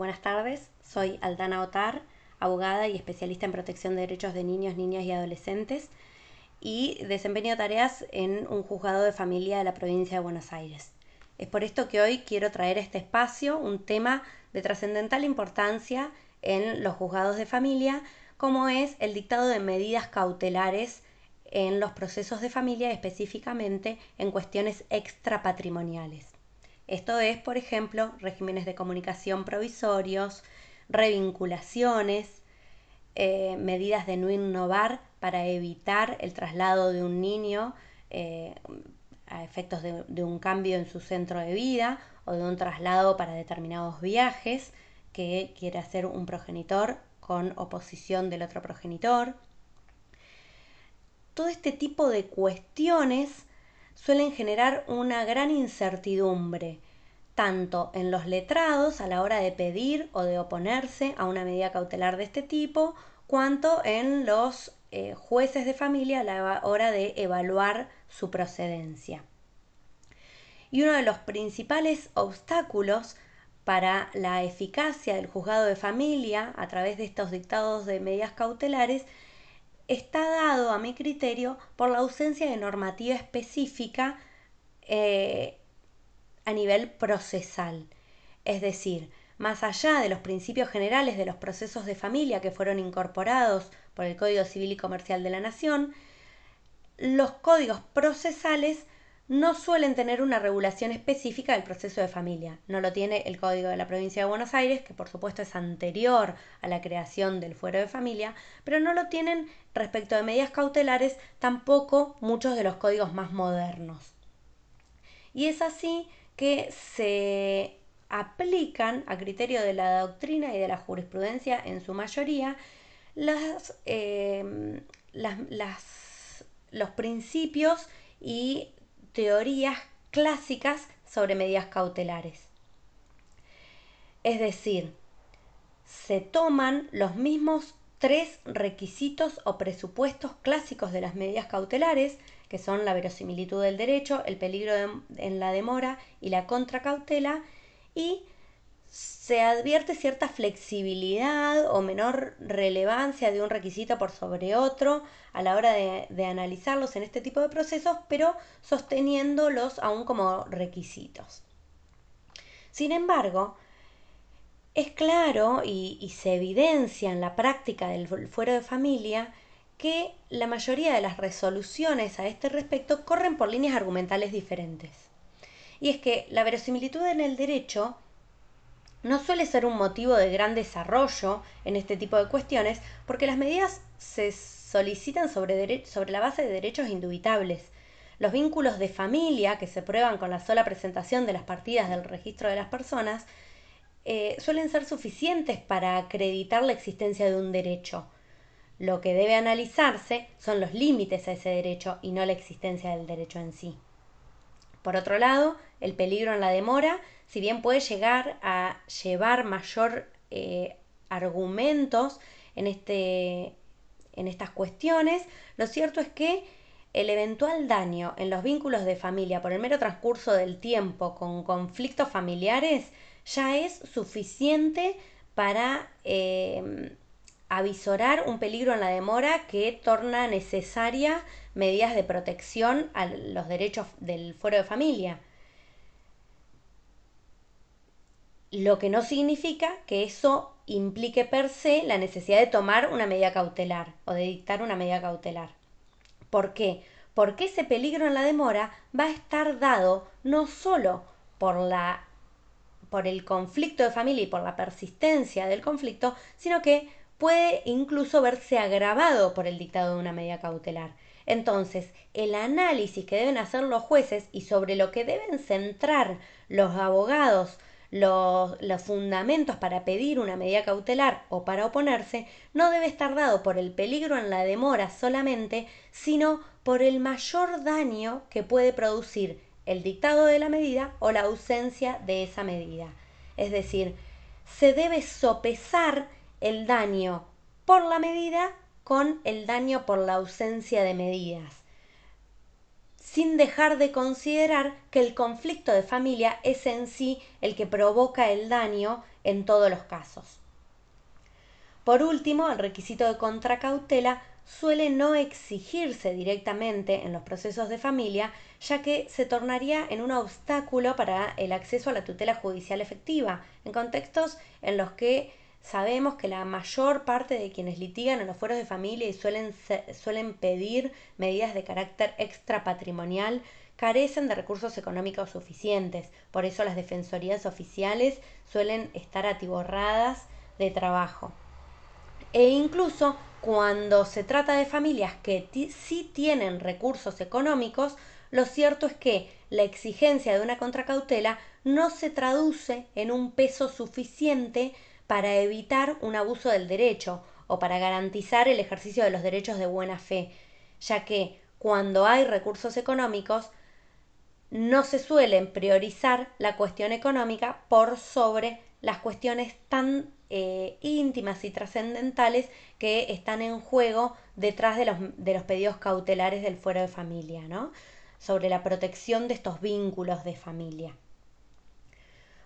Buenas tardes, soy Aldana Otar, abogada y especialista en protección de derechos de niños, niñas y adolescentes y desempeño tareas en un juzgado de familia de la provincia de Buenos Aires. Es por esto que hoy quiero traer a este espacio un tema de trascendental importancia en los juzgados de familia, como es el dictado de medidas cautelares en los procesos de familia, específicamente en cuestiones extrapatrimoniales. Esto es, por ejemplo, regímenes de comunicación provisorios, revinculaciones, eh, medidas de no innovar para evitar el traslado de un niño eh, a efectos de, de, un cambio en su centro de vida o de un traslado para determinados viajes que quiere hacer un progenitor con oposición del otro progenitor. Todo este tipo de cuestiones suelen generar una gran incertidumbre, tanto en los letrados a la hora de pedir o de oponerse a una medida cautelar de este tipo, cuanto en los eh, jueces de familia a la hora de evaluar su procedencia. Y uno de los principales obstáculos para la eficacia del juzgado de familia a través de estos dictados de medidas cautelares está dado, a mi criterio, por la ausencia de normativa específica eh, a nivel procesal. Es decir, más allá de los principios generales de los procesos de familia que fueron incorporados por el Código Civil y Comercial de la Nación, los códigos procesales no suelen tener una regulación específica del proceso de familia. No lo tiene el Código de la Provincia de Buenos Aires, que por supuesto es anterior a la creación del fuero de familia, pero no lo tienen respecto de medidas cautelares tampoco muchos de los códigos más modernos. Y es así que se aplican a criterio de la doctrina y de la jurisprudencia en su mayoría las, eh, los principios y teorías clásicas sobre medidas cautelares. Es decir, se toman los mismos tres requisitos o presupuestos clásicos de las medidas cautelares, que son la verosimilitud del derecho, el peligro en la demora y la contracautela, y se advierte cierta flexibilidad o menor relevancia de un requisito por sobre otro a la hora de, analizarlos en este tipo de procesos, pero sosteniéndolos aún como requisitos. Sin embargo, es claro y, se evidencia en la práctica del fuero de familia que la mayoría de las resoluciones a este respecto corren por líneas argumentales diferentes. Y es que la verosimilitud en el derecho no suele ser un motivo de gran desarrollo en este tipo de cuestiones porque las medidas se solicitan sobre, sobre la base de derechos indubitables. Los vínculos de familia que se prueban con la sola presentación de las partidas del registro de las personas eh, suelen ser suficientes para acreditar la existencia de un derecho. Lo que debe analizarse son los límites a ese derecho y no la existencia del derecho en sí. Por otro lado, el peligro en la demora, si bien puede llegar a llevar mayor eh, argumentos en, este, en estas cuestiones, lo cierto es que el eventual daño en los vínculos de familia por el mero transcurso del tiempo con conflictos familiares ya es suficiente para eh, avisorar un peligro en la demora que torna necesaria medidas de protección a los derechos del fuero de familia. Lo que no significa que eso implique per se la necesidad de tomar una medida cautelar o de dictar una medida cautelar. ¿Por qué? Porque ese peligro en la demora va a estar dado no solo por la por el conflicto de familia y por la persistencia del conflicto, sino que puede incluso verse agravado por el dictado de una medida cautelar. Entonces, el análisis que deben hacer los jueces y sobre lo que deben centrar los abogados los, fundamentos para pedir una medida cautelar o para oponerse no debe estar dado por el peligro en la demora solamente, sino por el mayor daño que puede producir el dictado de la medida o la ausencia de esa medida. Es decir, se debe sopesar el daño por la medida con el daño por la ausencia de medidas. sin dejar de considerar que el conflicto de familia es en sí el que provoca el daño en todos los casos. Por último, el requisito de contracautela suele no exigirse directamente en los procesos de familia, ya que se tornaría en un obstáculo para el acceso a la tutela judicial efectiva, en contextos en los que sabemos que la mayor parte de quienes litigan en los fueros de familia y suelen, suelen pedir medidas de carácter extrapatrimonial carecen de recursos económicos suficientes. Por eso las defensorías oficiales suelen estar atiborradas de trabajo. E incluso cuando se trata de familias que sí tienen recursos económicos, lo cierto es que la exigencia de una contracautela no se traduce en un peso suficiente para evitar un abuso del derecho o para garantizar el ejercicio de los derechos de buena fe, ya que cuando hay recursos económicos no se suelen priorizar la cuestión económica por sobre las cuestiones tan eh, íntimas y trascendentales que están en juego detrás de los, de los pedidos cautelares del fuero de familia, ¿no? sobre la protección de estos vínculos de familia.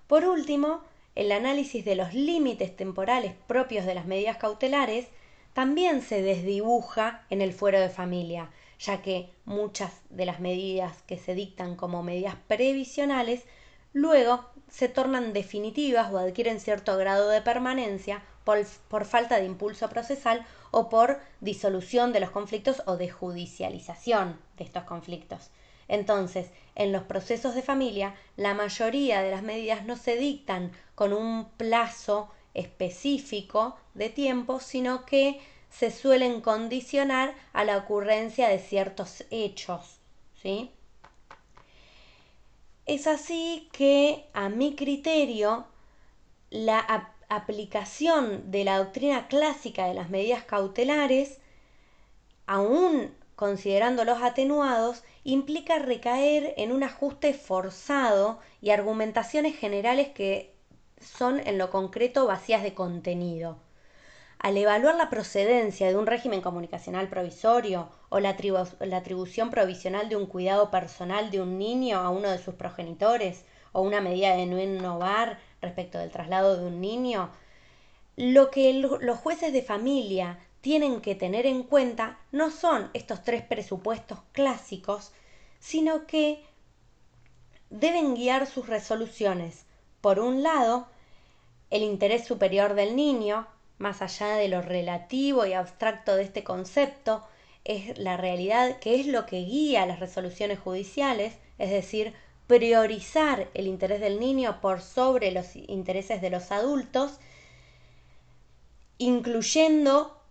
Por último, el análisis de los límites temporales propios de las medidas cautelares también se desdibuja en el fuero de familia, ya que muchas de las medidas que se dictan como medidas previsionales luego se tornan definitivas o adquieren cierto grado de permanencia por, falta de impulso procesal o por disolución de los conflictos o de judicialización de estos conflictos. Entonces, en los procesos de familia, la mayoría de las medidas no se dictan con un plazo específico de tiempo, sino que se suelen condicionar a la ocurrencia de ciertos hechos. ¿sí? Es así que, a mi criterio, la aplicación de la doctrina clásica de las medidas cautelares, aún considerando los atenuados, implica recaer en un ajuste forzado y argumentaciones generales que son en lo concreto vacías de contenido. Al evaluar la procedencia de un régimen comunicacional provisorio o la, atribución provisional de un cuidado personal de un niño a uno de sus progenitores o una medida de no innovar respecto del traslado de un niño, lo que los jueces de familia tienen que tener en cuenta no son estos tres presupuestos clásicos, sino que deben guiar sus resoluciones, por un lado, el interés superior del niño, más allá de lo relativo y abstracto de este concepto, es la realidad que es lo que guía las resoluciones judiciales, es decir, priorizar el interés del niño por sobre los intereses de los adultos, incluyendo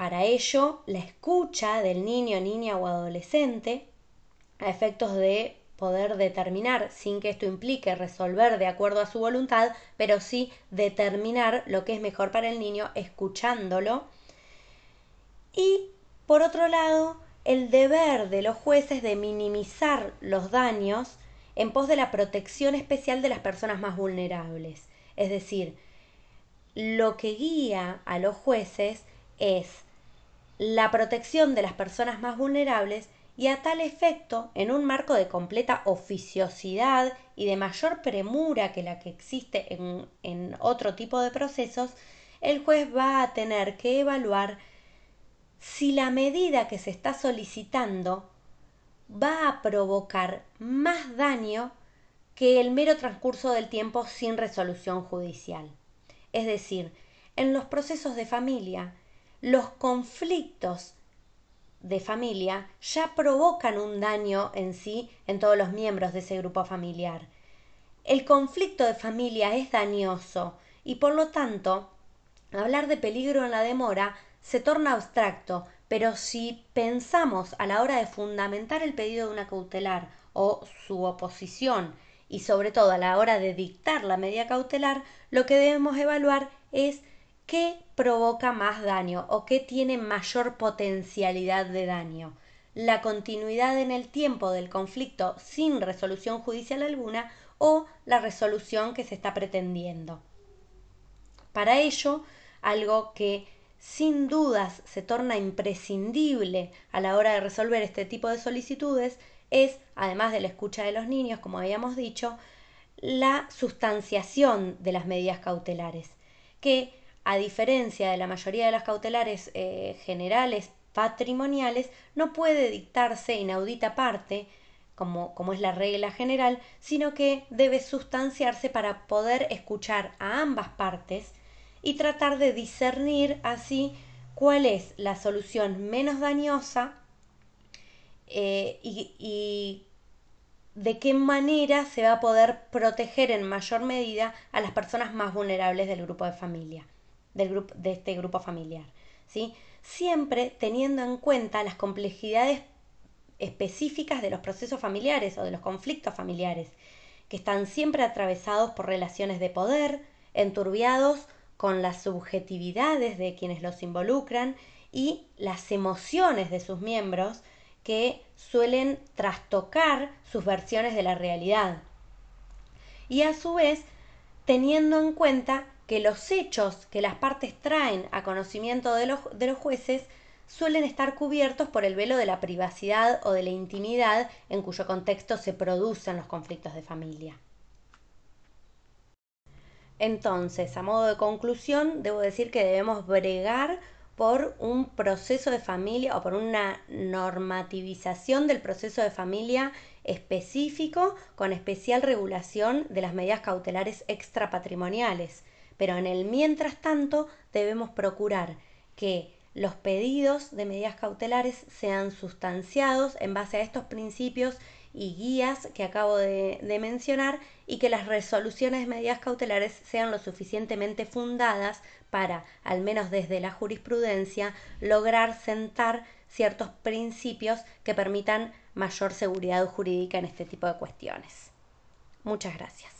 para ello, la escucha del niño, niña o adolescente, a efectos de poder determinar, sin que esto implique resolver de acuerdo a su voluntad, pero sí determinar lo que es mejor para el niño escuchándolo. Y, por otro lado, el deber de los jueces de minimizar los daños en pos de la protección especial de las personas más vulnerables. Es decir, lo que guía a los jueces es la protección de las personas más vulnerables y a tal efecto, en un marco de completa oficiosidad y de mayor premura que la que existe en, en otro tipo de procesos, el juez va a tener que evaluar si la medida que se está solicitando va a provocar más daño que el mero transcurso del tiempo sin resolución judicial. Es decir, en los procesos de familia, los conflictos de familia ya provocan un daño en sí en todos los miembros de ese grupo familiar. El conflicto de familia es dañoso y por lo tanto hablar de peligro en la demora se torna abstracto, pero si pensamos a la hora de fundamentar el pedido de una cautelar o su oposición y sobre todo a la hora de dictar la medida cautelar, lo que debemos evaluar es ¿qué provoca más daño o qué tiene mayor potencialidad de daño? ¿La continuidad en el tiempo del conflicto sin resolución judicial alguna o la resolución que se está pretendiendo? Para ello, algo que sin dudas se torna imprescindible a la hora de resolver este tipo de solicitudes es, además de la escucha de los niños, como habíamos dicho, la sustanciación de las medidas cautelares, que a diferencia de la mayoría de las cautelares eh, generales patrimoniales, no puede dictarse inaudita parte, como, como es la regla general, sino que debe sustanciarse para poder escuchar a ambas partes y tratar de discernir así cuál es la solución menos dañosa eh, y, de qué manera se va a poder proteger en mayor medida a las personas más vulnerables del grupo de familia, del grupo, de este grupo familiar. ¿sí? Siempre teniendo en cuenta las complejidades específicas de los procesos familiares o de los conflictos familiares, que están siempre atravesados por relaciones de poder, enturbiados con las subjetividades de quienes los involucran y las emociones de sus miembros que suelen trastocar sus versiones de la realidad. Y a su vez, teniendo en cuenta que los hechos que las partes traen a conocimiento de los, de los jueces suelen estar cubiertos por el velo de la privacidad o de la intimidad en cuyo contexto se producen los conflictos de familia. Entonces, a modo de conclusión, debo decir que debemos bregar por un proceso de familia o por una normativización del proceso de familia específico con especial regulación de las medidas cautelares extrapatrimoniales. Pero en el mientras tanto debemos procurar que los pedidos de medidas cautelares sean sustanciados en base a estos principios y guías que acabo de, mencionar y que las resoluciones de medidas cautelares sean lo suficientemente fundadas para, al menos desde la jurisprudencia, lograr sentar ciertos principios que permitan mayor seguridad jurídica en este tipo de cuestiones. Muchas gracias.